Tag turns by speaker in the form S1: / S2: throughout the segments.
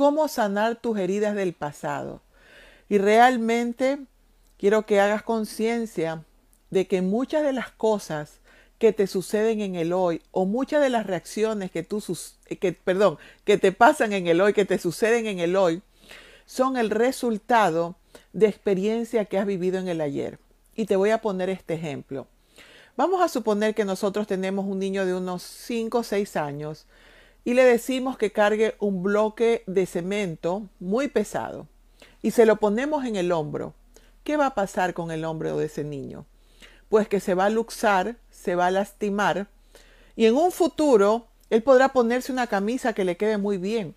S1: cómo sanar tus heridas del pasado. Y realmente quiero que hagas conciencia de que muchas de las cosas que te suceden en el hoy o muchas de las reacciones que tú que perdón, que te pasan en el hoy, que te suceden en el hoy, son el resultado de experiencia que has vivido en el ayer. Y te voy a poner este ejemplo. Vamos a suponer que nosotros tenemos un niño de unos 5 o 6 años y le decimos que cargue un bloque de cemento muy pesado y se lo ponemos en el hombro. ¿Qué va a pasar con el hombro de ese niño? Pues que se va a luxar, se va a lastimar y en un futuro él podrá ponerse una camisa que le quede muy bien,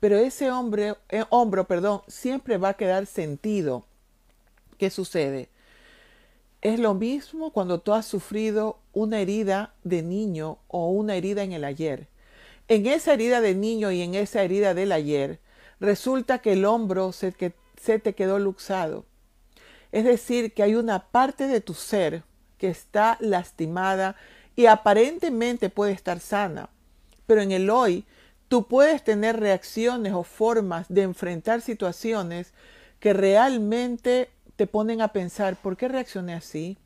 S1: pero ese hombre, eh, hombro perdón, siempre va a quedar sentido. ¿Qué sucede? Es lo mismo cuando tú has sufrido una herida de niño o una herida en el ayer. En esa herida de niño y en esa herida del ayer, resulta que el hombro se, se te quedó luxado. Es decir, que hay una parte de tu ser que está lastimada y aparentemente puede estar sana. Pero en el hoy, tú puedes tener reacciones o formas de enfrentar situaciones que realmente te ponen a pensar, ¿por qué reaccioné así?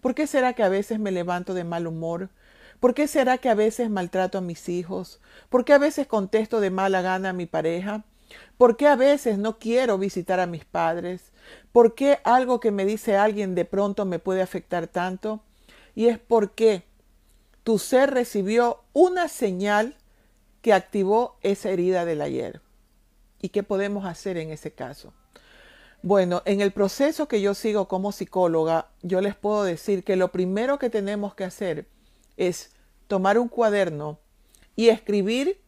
S1: ¿Por qué será que a veces me levanto de mal humor? ¿Por qué será que a veces maltrato a mis hijos? ¿Por qué a veces contesto de mala gana a mi pareja? ¿Por qué a veces no quiero visitar a mis padres? ¿Por qué algo que me dice alguien de pronto me puede afectar tanto? Y es porque tu ser recibió una señal que activó esa herida del ayer. ¿Y qué podemos hacer en ese caso? Bueno, en el proceso que yo sigo como psicóloga, yo les puedo decir que lo primero que tenemos que hacer es tomar un cuaderno y escribir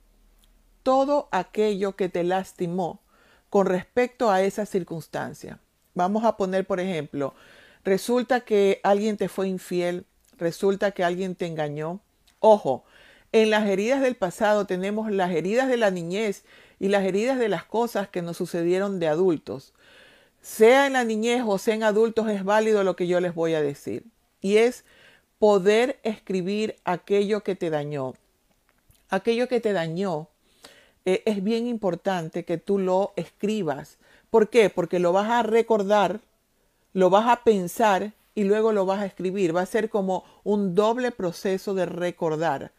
S1: todo aquello que te lastimó con respecto a esa circunstancia. Vamos a poner, por ejemplo, resulta que alguien te fue infiel, resulta que alguien te engañó. Ojo, en las heridas del pasado tenemos las heridas de la niñez y las heridas de las cosas que nos sucedieron de adultos. Sea en la niñez o sea en adultos es válido lo que yo les voy a decir. Y es poder escribir aquello que te dañó. Aquello que te dañó eh, es bien importante que tú lo escribas. ¿Por qué? Porque lo vas a recordar, lo vas a pensar y luego lo vas a escribir. Va a ser como un doble proceso de recordar.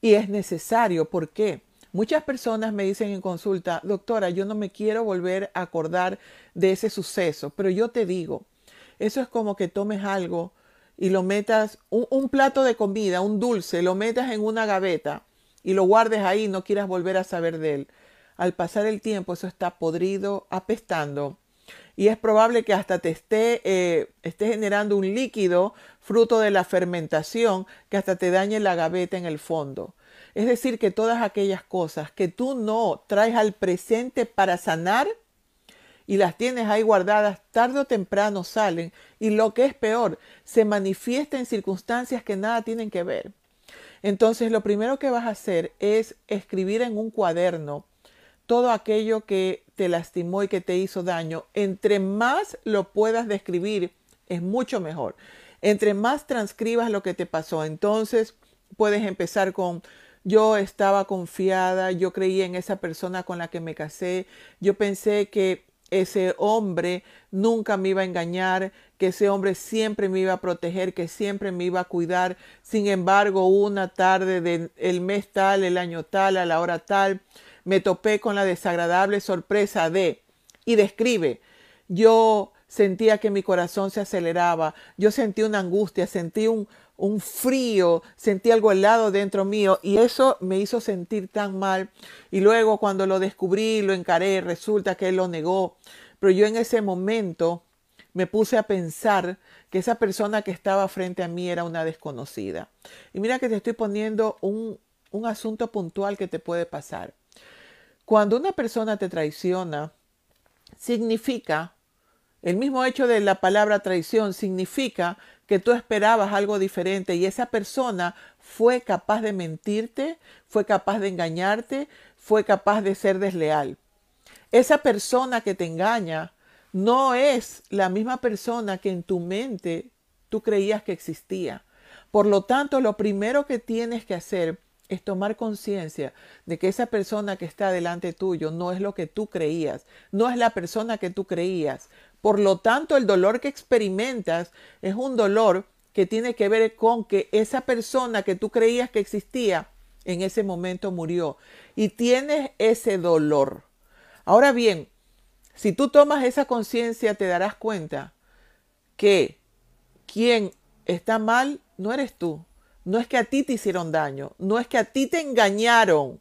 S1: Y es necesario. ¿Por qué? Muchas personas me dicen en consulta, doctora, yo no me quiero volver a acordar de ese suceso, pero yo te digo, eso es como que tomes algo y lo metas, un, plato de comida, un dulce, lo metas en una gaveta y lo guardes ahí no quieras volver a saber de él. Al pasar el tiempo eso está podrido, apestando y es probable que hasta te esté, eh, esté generando un líquido fruto de la fermentación que hasta te dañe la gaveta en el fondo. Es decir, que todas aquellas cosas que tú no traes al presente para sanar, y las tienes ahí guardadas, tarde o temprano salen y lo que es peor, se manifiesta en circunstancias que nada tienen que ver. Entonces lo primero que vas a hacer es escribir en un cuaderno todo aquello que te lastimó y que te hizo daño. Entre más lo puedas describir, es mucho mejor. Entre más transcribas lo que te pasó, entonces puedes empezar con yo estaba confiada, yo creía en esa persona con la que me casé, yo pensé que ese hombre nunca me iba a engañar, que ese hombre siempre me iba a proteger, que siempre me iba a cuidar. Sin embargo, una tarde del mes tal, el año tal, a la hora tal, me topé con la desagradable sorpresa de, y describe, yo sentía que mi corazón se aceleraba, yo sentí una angustia, sentí un, un frío, sentí algo helado dentro mío y eso me hizo sentir tan mal. Y luego cuando lo descubrí, lo encaré, resulta que él lo negó. Pero yo en ese momento me puse a pensar que esa persona que estaba frente a mí era una desconocida. Y mira que te estoy poniendo un, un asunto puntual que te puede pasar. Cuando una persona te traiciona, significa, el mismo hecho de la palabra traición significa que tú esperabas algo diferente y esa persona fue capaz de mentirte, fue capaz de engañarte, fue capaz de ser desleal. Esa persona que te engaña no es la misma persona que en tu mente tú creías que existía. Por lo tanto, lo primero que tienes que hacer es tomar conciencia de que esa persona que está delante tuyo no es lo que tú creías, no es la persona que tú creías. Por lo tanto, el dolor que experimentas es un dolor que tiene que ver con que esa persona que tú creías que existía en ese momento murió y tienes ese dolor. Ahora bien, si tú tomas esa conciencia te darás cuenta que quien está mal no eres tú, no es que a ti te hicieron daño, no es que a ti te engañaron.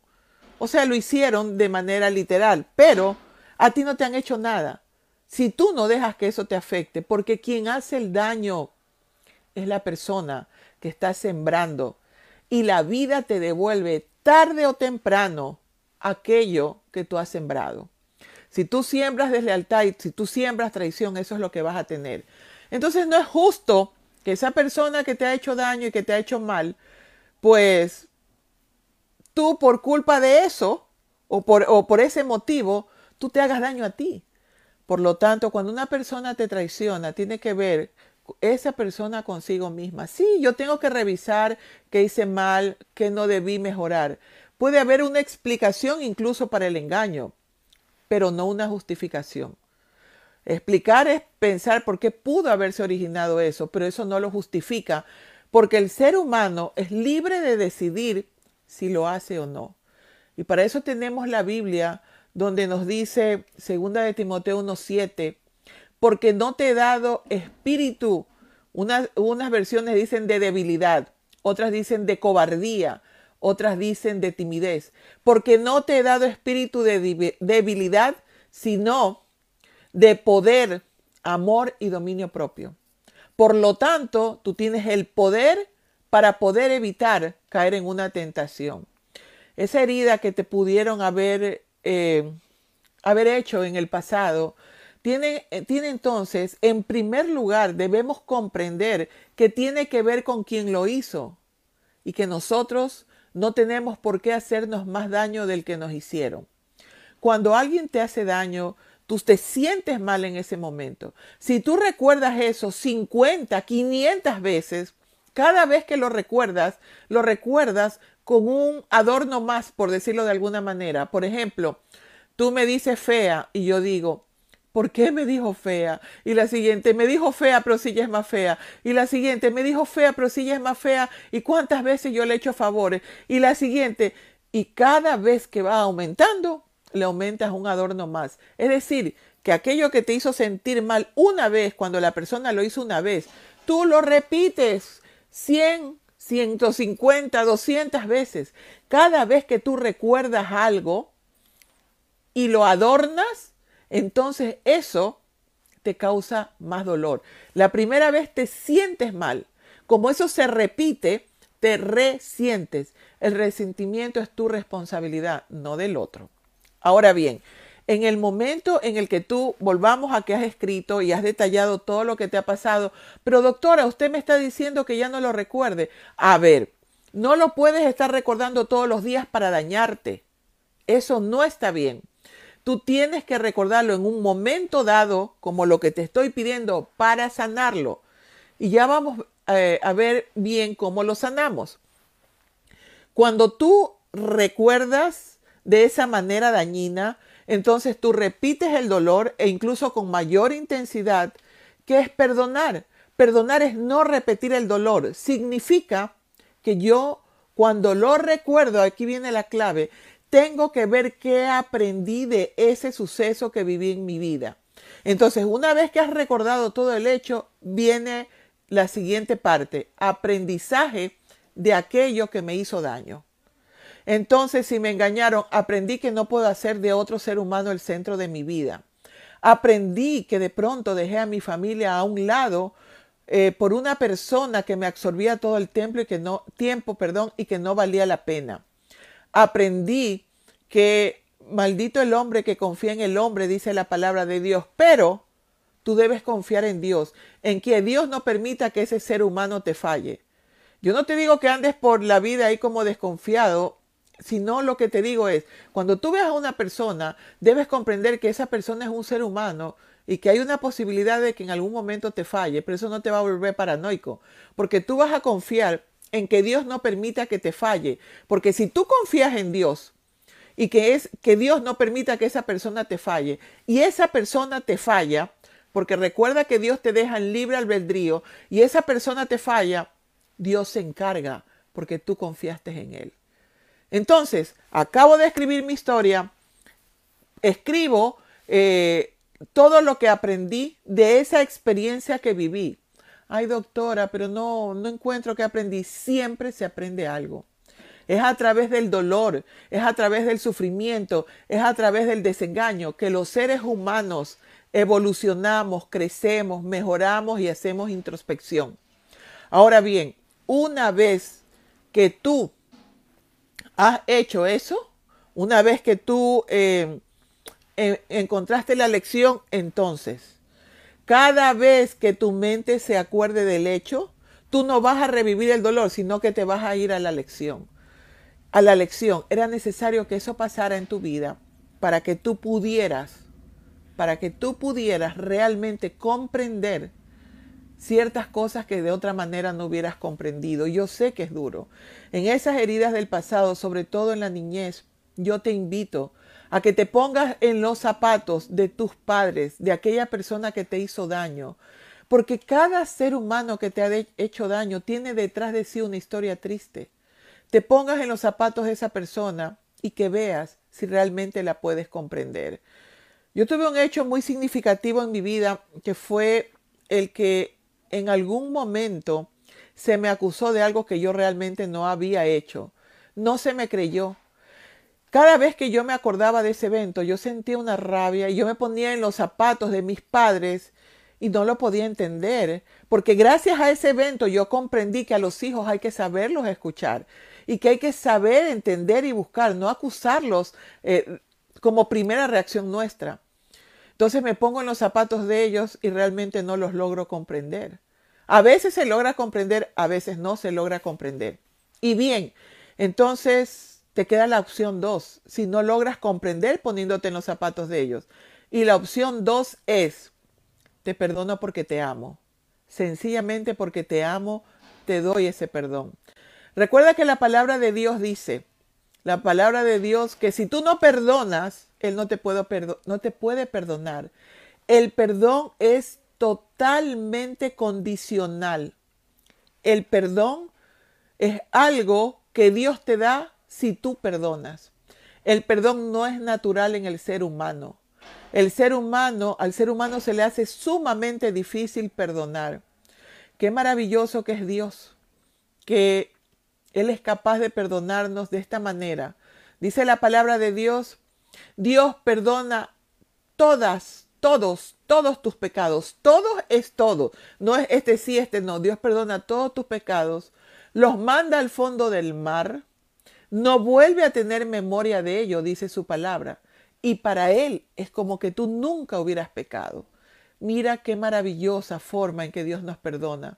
S1: O sea, lo hicieron de manera literal, pero a ti no te han hecho nada. Si tú no dejas que eso te afecte, porque quien hace el daño es la persona que está sembrando y la vida te devuelve tarde o temprano aquello que tú has sembrado. Si tú siembras deslealtad y si tú siembras traición, eso es lo que vas a tener. Entonces no es justo que esa persona que te ha hecho daño y que te ha hecho mal, pues tú por culpa de eso o por, o por ese motivo, tú te hagas daño a ti. Por lo tanto, cuando una persona te traiciona, tiene que ver esa persona consigo misma. Sí, yo tengo que revisar qué hice mal, qué no debí mejorar. Puede haber una explicación incluso para el engaño, pero no una justificación. Explicar es pensar por qué pudo haberse originado eso, pero eso no lo justifica, porque el ser humano es libre de decidir si lo hace o no. Y para eso tenemos la Biblia donde nos dice, segunda de Timoteo 1.7, porque no te he dado espíritu. Unas, unas versiones dicen de debilidad, otras dicen de cobardía, otras dicen de timidez, porque no te he dado espíritu de debilidad, sino de poder, amor y dominio propio. Por lo tanto, tú tienes el poder para poder evitar caer en una tentación. Esa herida que te pudieron haber, eh, haber hecho en el pasado, tiene, eh, tiene entonces, en primer lugar, debemos comprender que tiene que ver con quien lo hizo y que nosotros no tenemos por qué hacernos más daño del que nos hicieron. Cuando alguien te hace daño, tú te sientes mal en ese momento. Si tú recuerdas eso 50, 500 veces, cada vez que lo recuerdas, lo recuerdas con un adorno más, por decirlo de alguna manera. Por ejemplo, tú me dices fea y yo digo, ¿por qué me dijo fea? Y la siguiente, me dijo fea, pero si es más fea. Y la siguiente, me dijo fea, pero si es más fea. ¿Y cuántas veces yo le he hecho favores? Y la siguiente, y cada vez que va aumentando, le aumentas un adorno más. Es decir, que aquello que te hizo sentir mal una vez, cuando la persona lo hizo una vez, tú lo repites 100, 150, 200 veces. Cada vez que tú recuerdas algo y lo adornas, entonces eso te causa más dolor. La primera vez te sientes mal. Como eso se repite, te resientes. El resentimiento es tu responsabilidad, no del otro. Ahora bien, en el momento en el que tú volvamos a que has escrito y has detallado todo lo que te ha pasado, pero doctora, usted me está diciendo que ya no lo recuerde. A ver, no lo puedes estar recordando todos los días para dañarte. Eso no está bien. Tú tienes que recordarlo en un momento dado, como lo que te estoy pidiendo, para sanarlo. Y ya vamos eh, a ver bien cómo lo sanamos. Cuando tú recuerdas de esa manera dañina, entonces tú repites el dolor e incluso con mayor intensidad, que es perdonar. Perdonar es no repetir el dolor. Significa que yo, cuando lo recuerdo, aquí viene la clave, tengo que ver qué aprendí de ese suceso que viví en mi vida. Entonces, una vez que has recordado todo el hecho, viene la siguiente parte, aprendizaje de aquello que me hizo daño. Entonces, si me engañaron, aprendí que no puedo hacer de otro ser humano el centro de mi vida. Aprendí que de pronto dejé a mi familia a un lado eh, por una persona que me absorbía todo el tiempo y que no, tiempo, perdón, y que no valía la pena. Aprendí que maldito el hombre que confía en el hombre, dice la palabra de Dios, pero tú debes confiar en Dios, en que Dios no permita que ese ser humano te falle. Yo no te digo que andes por la vida ahí como desconfiado sino lo que te digo es, cuando tú veas a una persona, debes comprender que esa persona es un ser humano y que hay una posibilidad de que en algún momento te falle, pero eso no te va a volver paranoico, porque tú vas a confiar en que Dios no permita que te falle. Porque si tú confías en Dios y que es que Dios no permita que esa persona te falle y esa persona te falla, porque recuerda que Dios te deja en libre albedrío y esa persona te falla, Dios se encarga porque tú confiaste en Él. Entonces, acabo de escribir mi historia, escribo eh, todo lo que aprendí de esa experiencia que viví. Ay, doctora, pero no, no encuentro que aprendí. Siempre se aprende algo. Es a través del dolor, es a través del sufrimiento, es a través del desengaño que los seres humanos evolucionamos, crecemos, mejoramos y hacemos introspección. Ahora bien, una vez que tú has hecho eso, una vez que tú eh, encontraste la lección, entonces, cada vez que tu mente se acuerde del hecho, tú no vas a revivir el dolor, sino que te vas a ir a la lección. A la lección. Era necesario que eso pasara en tu vida para que tú pudieras, para que tú pudieras realmente comprender ciertas cosas que de otra manera no hubieras comprendido. Yo sé que es duro. En esas heridas del pasado, sobre todo en la niñez, yo te invito a que te pongas en los zapatos de tus padres, de aquella persona que te hizo daño, porque cada ser humano que te ha hecho daño tiene detrás de sí una historia triste. Te pongas en los zapatos de esa persona y que veas si realmente la puedes comprender. Yo tuve un hecho muy significativo en mi vida que fue el que en algún momento se me acusó de algo que yo realmente no había hecho. No se me creyó. Cada vez que yo me acordaba de ese evento, yo sentía una rabia y yo me ponía en los zapatos de mis padres y no lo podía entender, porque gracias a ese evento yo comprendí que a los hijos hay que saberlos escuchar y que hay que saber entender y buscar, no acusarlos eh, como primera reacción nuestra. Entonces me pongo en los zapatos de ellos y realmente no los logro comprender. A veces se logra comprender, a veces no se logra comprender. Y bien, entonces te queda la opción 2, si no logras comprender poniéndote en los zapatos de ellos. Y la opción 2 es, te perdono porque te amo. Sencillamente porque te amo, te doy ese perdón. Recuerda que la palabra de Dios dice, la palabra de Dios, que si tú no perdonas, Él no te, no te puede perdonar. El perdón es totalmente condicional. El perdón es algo que Dios te da si tú perdonas. El perdón no es natural en el ser humano. El ser humano, al ser humano se le hace sumamente difícil perdonar. Qué maravilloso que es Dios, que él es capaz de perdonarnos de esta manera. Dice la palabra de Dios, Dios perdona todas, todos, todos tus pecados. Todo es todo. No es este sí, este no. Dios perdona todos tus pecados. Los manda al fondo del mar. No vuelve a tener memoria de ello, dice su palabra. Y para Él es como que tú nunca hubieras pecado. Mira qué maravillosa forma en que Dios nos perdona.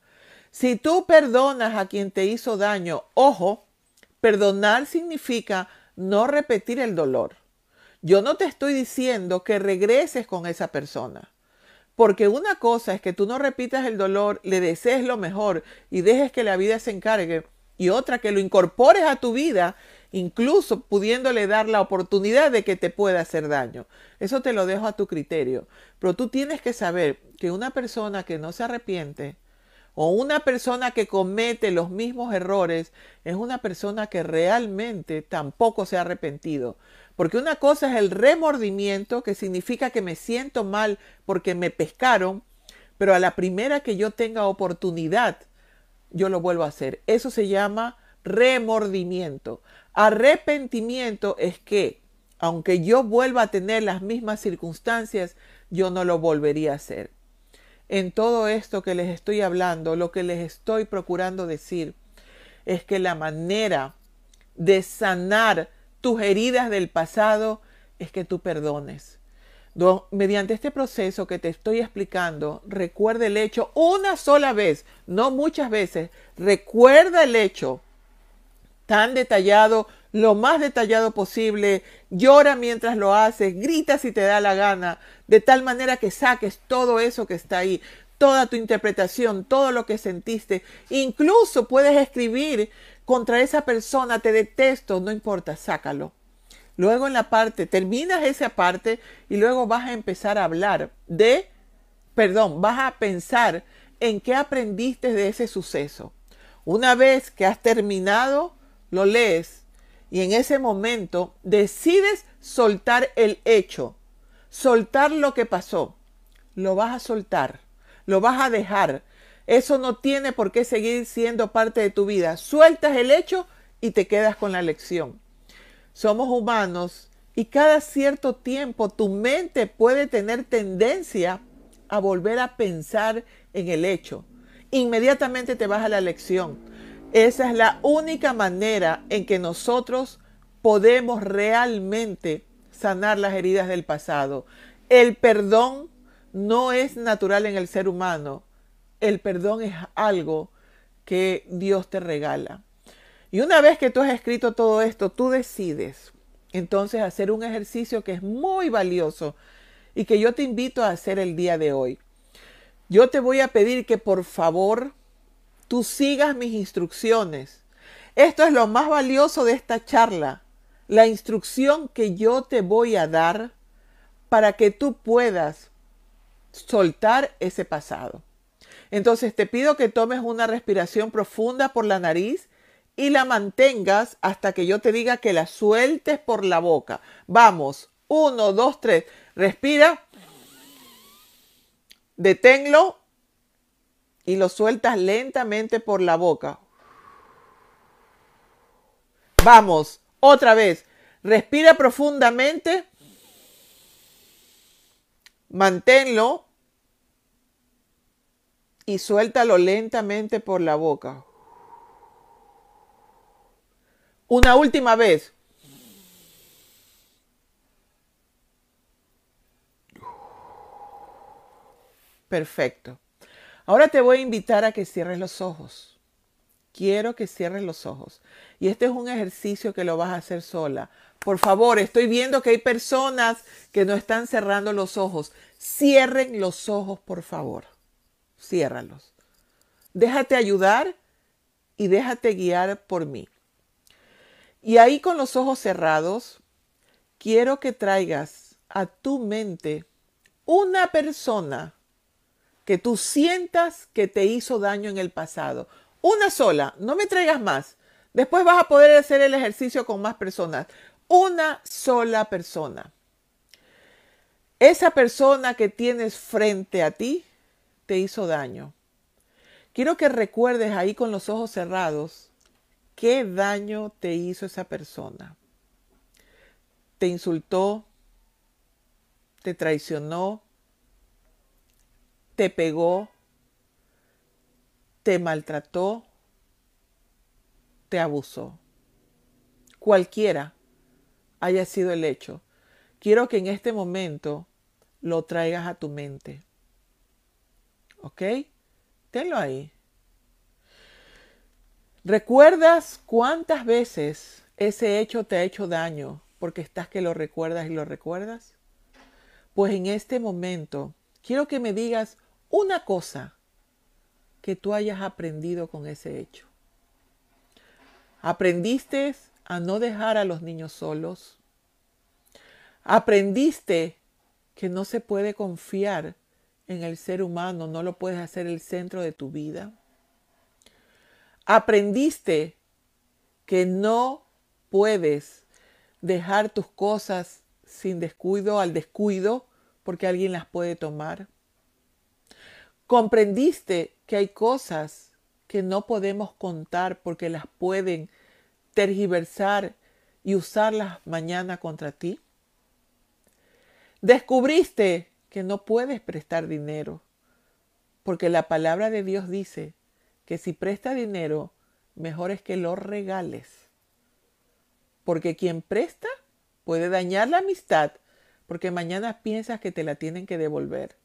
S1: Si tú perdonas a quien te hizo daño, ojo, perdonar significa no repetir el dolor. Yo no te estoy diciendo que regreses con esa persona. Porque una cosa es que tú no repitas el dolor, le desees lo mejor y dejes que la vida se encargue. Y otra que lo incorpores a tu vida, incluso pudiéndole dar la oportunidad de que te pueda hacer daño. Eso te lo dejo a tu criterio. Pero tú tienes que saber que una persona que no se arrepiente, o una persona que comete los mismos errores es una persona que realmente tampoco se ha arrepentido. Porque una cosa es el remordimiento, que significa que me siento mal porque me pescaron, pero a la primera que yo tenga oportunidad, yo lo vuelvo a hacer. Eso se llama remordimiento. Arrepentimiento es que, aunque yo vuelva a tener las mismas circunstancias, yo no lo volvería a hacer en todo esto que les estoy hablando, lo que les estoy procurando decir es que la manera de sanar tus heridas del pasado es que tú perdones. Mediante este proceso que te estoy explicando, recuerda el hecho una sola vez, no muchas veces, recuerda el hecho tan detallado, lo más detallado posible, llora mientras lo haces, grita si te da la gana, de tal manera que saques todo eso que está ahí. toda tu interpretación, todo lo que sentiste. Incluso puedes escribir contra esa persona, te detesto, no importa, sácalo. Luego en la parte, terminas esa parte y luego vas a empezar a hablar de, perdón, vas a pensar en qué aprendiste de ese suceso. Una vez que has terminado, lo lees y en ese momento decides soltar el hecho, soltar lo que pasó. Lo vas a soltar, lo vas a dejar. Eso no tiene por qué seguir siendo parte de tu vida. Sueltas el hecho y te quedas con la lección. Somos humanos y cada cierto tiempo tu mente puede tener tendencia a volver a pensar en el hecho. Inmediatamente te vas a la lección. Esa es la única manera en que nosotros podemos realmente sanar las heridas del pasado. El perdón no es natural en el ser humano. El perdón es algo que Dios te regala. Y una vez que tú has escrito todo esto, tú decides entonces hacer un ejercicio que es muy valioso y que yo te invito a hacer el día de hoy. Yo te voy a pedir que por favor tú sigas mis instrucciones. Esto es lo más valioso de esta charla, la instrucción que yo te voy a dar para que tú puedas soltar ese pasado. Entonces te pido que tomes una respiración profunda por la nariz y la mantengas hasta que yo te diga que la sueltes por la boca. Vamos, uno, dos, tres. Respira. Deténlo y lo sueltas lentamente por la boca. Vamos, otra vez. Respira profundamente. Manténlo y suéltalo lentamente por la boca. Una última vez. Perfecto. Ahora te voy a invitar a que cierres los ojos. Quiero que cierres los ojos. Y este es un ejercicio que lo vas a hacer sola. Por favor, estoy viendo que hay personas que no están cerrando los ojos. Cierren los ojos, por favor. Ciérralos. Déjate ayudar y déjate guiar por mí. Y ahí con los ojos cerrados, quiero que traigas a tu mente una persona que tú sientas que te hizo daño en el pasado. Una sola, no me traigas más. Después vas a poder hacer el ejercicio con más personas. Una sola persona. Esa persona que tienes frente a ti te hizo daño. Quiero que recuerdes ahí con los ojos cerrados qué daño te hizo esa persona. Te insultó, te traicionó, te pegó, te maltrató, te abusó. Cualquiera haya sido el hecho, quiero que en este momento lo traigas a tu mente. ¿Ok? Tenlo ahí. ¿Recuerdas cuántas veces ese hecho te ha hecho daño porque estás que lo recuerdas y lo recuerdas? Pues en este momento quiero que me digas una cosa que tú hayas aprendido con ese hecho. Aprendiste a no dejar a los niños solos. Aprendiste que no se puede confiar en el ser humano, no lo puedes hacer el centro de tu vida. Aprendiste que no puedes dejar tus cosas sin descuido al descuido porque alguien las puede tomar. Comprendiste que hay cosas que no podemos contar porque las pueden tergiversar y usarlas mañana contra ti. Descubriste que no puedes prestar dinero porque la palabra de Dios dice que si presta dinero, mejor es que lo regales. Porque quien presta puede dañar la amistad porque mañana piensas que te la tienen que devolver.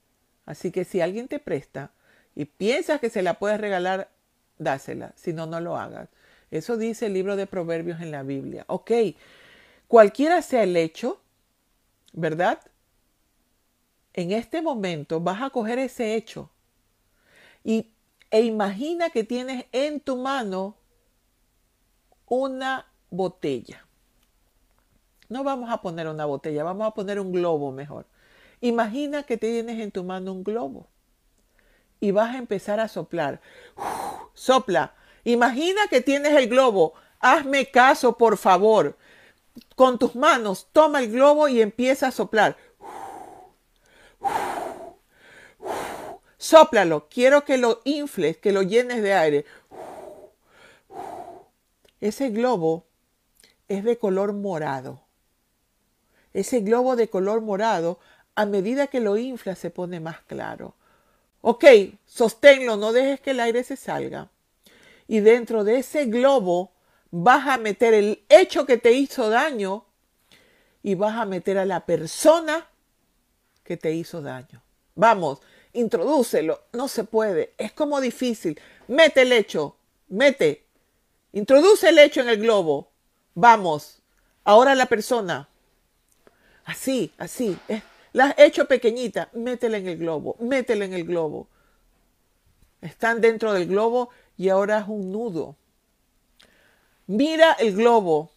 S1: Así que si alguien te presta y piensas que se la puedes regalar, dásela, si no, no lo hagas. Eso dice el libro de Proverbios en la Biblia. Ok, cualquiera sea el hecho, ¿verdad? En este momento vas a coger ese hecho y, e imagina que tienes en tu mano una botella. No vamos a poner una botella, vamos a poner un globo mejor. Imagina que tienes en tu mano un globo y vas a empezar a soplar. sopla. Imagina que tienes el globo. Hazme caso, por favor. Con tus manos, toma el globo y empieza a soplar. Sóplalo. Quiero que lo infles, que lo llenes de aire. Ese globo es de color morado. Ese globo de color morado, a medida que lo infla, se pone más claro. Ok, sosténlo, no dejes que el aire se salga. Y dentro de ese globo vas a meter el hecho que te hizo daño y vas a meter a la persona que te hizo daño. Vamos, introdúcelo. No se puede. Es como difícil. Mete el hecho. Mete. Introduce el hecho en el globo. Vamos. Ahora la persona. Así, así. La has hecho pequeñita, métela en el globo, métela en el globo. Están dentro del globo y ahora es un nudo. Mira el globo.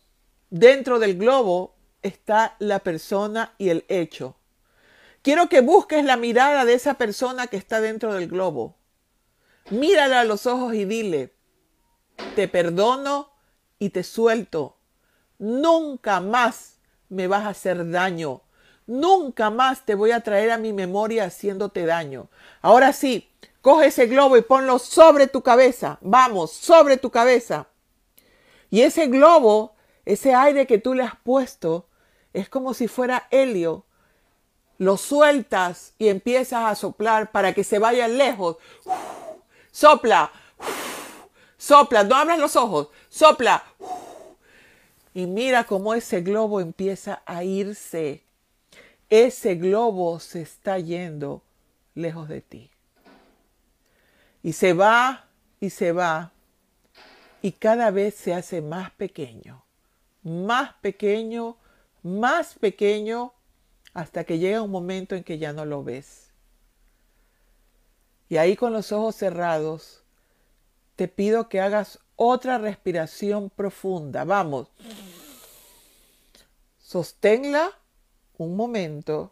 S1: Dentro del globo está la persona y el hecho. Quiero que busques la mirada de esa persona que está dentro del globo. Mírala a los ojos y dile, te perdono y te suelto. Nunca más me vas a hacer daño. Nunca más te voy a traer a mi memoria haciéndote daño. Ahora sí, coge ese globo y ponlo sobre tu cabeza. Vamos, sobre tu cabeza. Y ese globo, ese aire que tú le has puesto, es como si fuera helio. Lo sueltas y empiezas a soplar para que se vaya lejos. Sopla. Sopla. No abras los ojos. Sopla. Y mira cómo ese globo empieza a irse ese globo se está yendo lejos de ti. Y se va y se va y cada vez se hace más pequeño, más pequeño, más pequeño, hasta que llega un momento en que ya no lo ves. Y ahí con los ojos cerrados, te pido que hagas otra respiración profunda. Vamos. Sosténla un momento,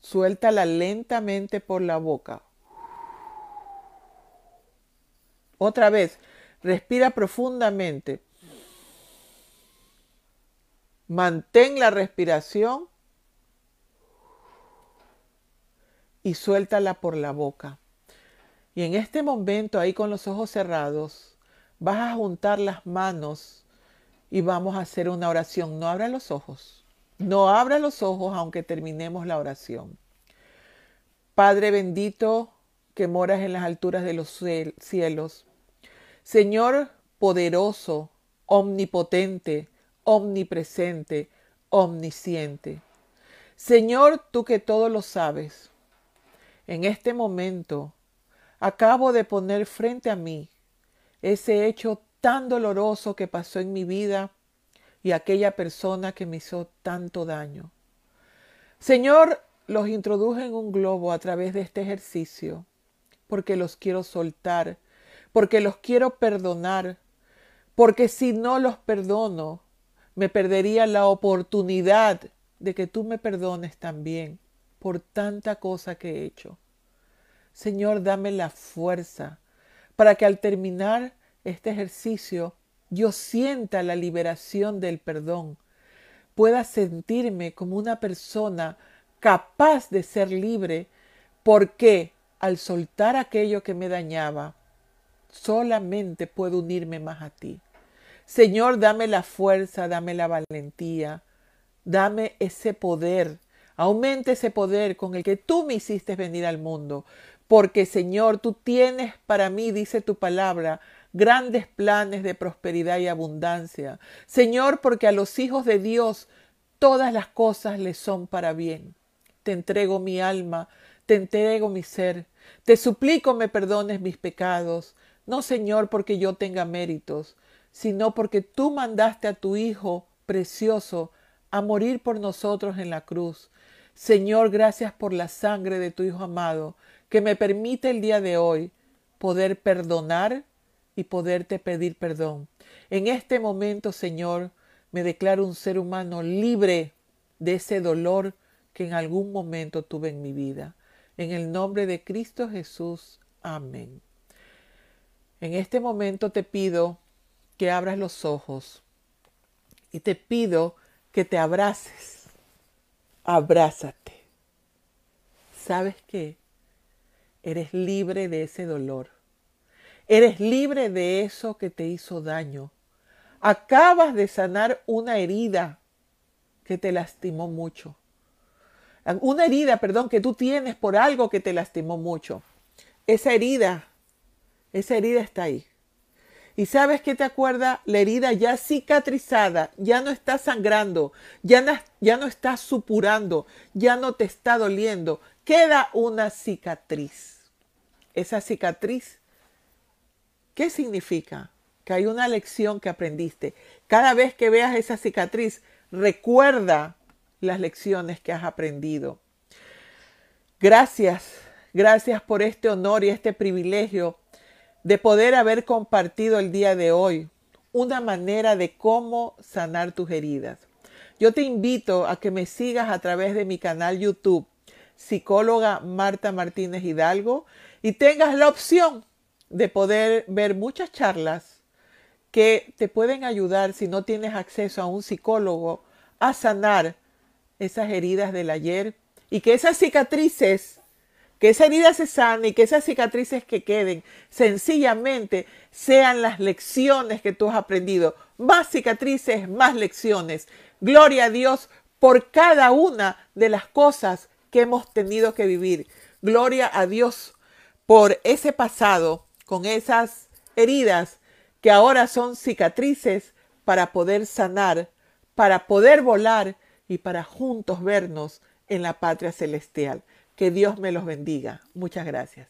S1: suéltala lentamente por la boca. Otra vez, respira profundamente. Mantén la respiración y suéltala por la boca. Y en este momento, ahí con los ojos cerrados, vas a juntar las manos y vamos a hacer una oración. No abra los ojos. No abra los ojos aunque terminemos la oración. Padre bendito que moras en las alturas de los cielos. Señor poderoso, omnipotente, omnipresente, omnisciente. Señor, tú que todo lo sabes. En este momento acabo de poner frente a mí ese hecho tan doloroso que pasó en mi vida y aquella persona que me hizo tanto daño. Señor, los introduje en un globo a través de este ejercicio porque los quiero soltar, porque los quiero perdonar, porque si no los perdono, me perdería la oportunidad de que tú me perdones también por tanta cosa que he hecho. Señor, dame la fuerza para que al terminar este ejercicio yo sienta la liberación del perdón, pueda sentirme como una persona capaz de ser libre, porque al soltar aquello que me dañaba, solamente puedo unirme más a ti. Señor, dame la fuerza, dame la valentía, dame ese poder, aumente ese poder con el que tú me hiciste venir al mundo, porque Señor, tú tienes para mí, dice tu palabra, grandes planes de prosperidad y abundancia. Señor, porque a los hijos de Dios todas las cosas les son para bien. Te entrego mi alma, te entrego mi ser. Te suplico me perdones mis pecados, no Señor porque yo tenga méritos, sino porque tú mandaste a tu Hijo precioso a morir por nosotros en la cruz. Señor, gracias por la sangre de tu Hijo amado, que me permite el día de hoy poder perdonar y poderte pedir perdón. En este momento, Señor, me declaro un ser humano libre de ese dolor que en algún momento tuve en mi vida. En el nombre de Cristo Jesús. Amén. En este momento te pido que abras los ojos y te pido que te abraces. Abrázate. ¿Sabes qué? Eres libre de ese dolor. Eres libre de eso que te hizo daño. Acabas de sanar una herida que te lastimó mucho. Una herida, perdón, que tú tienes por algo que te lastimó mucho. Esa herida, esa herida está ahí. ¿Y sabes qué te acuerda? La herida ya cicatrizada, ya no está sangrando, ya no, ya no está supurando, ya no te está doliendo. Queda una cicatriz. Esa cicatriz, ¿qué significa? Que hay una lección que aprendiste. Cada vez que veas esa cicatriz, recuerda las lecciones que has aprendido. Gracias, gracias por este honor y este privilegio de poder haber compartido el día de hoy una manera de cómo sanar tus heridas. Yo te invito a que me sigas a través de mi canal YouTube, psicóloga Marta Martínez Hidalgo, y tengas la opción de poder ver muchas charlas que te pueden ayudar si no tienes acceso a un psicólogo a sanar esas heridas del ayer y que esas cicatrices que esa herida se sane y que esas cicatrices que queden sencillamente sean las lecciones que tú has aprendido. Más cicatrices, más lecciones. Gloria a Dios por cada una de las cosas que hemos tenido que vivir. Gloria a Dios por ese pasado con esas heridas que ahora son cicatrices para poder sanar, para poder volar y para juntos vernos en la patria celestial. Que Dios me los bendiga. Muchas gracias.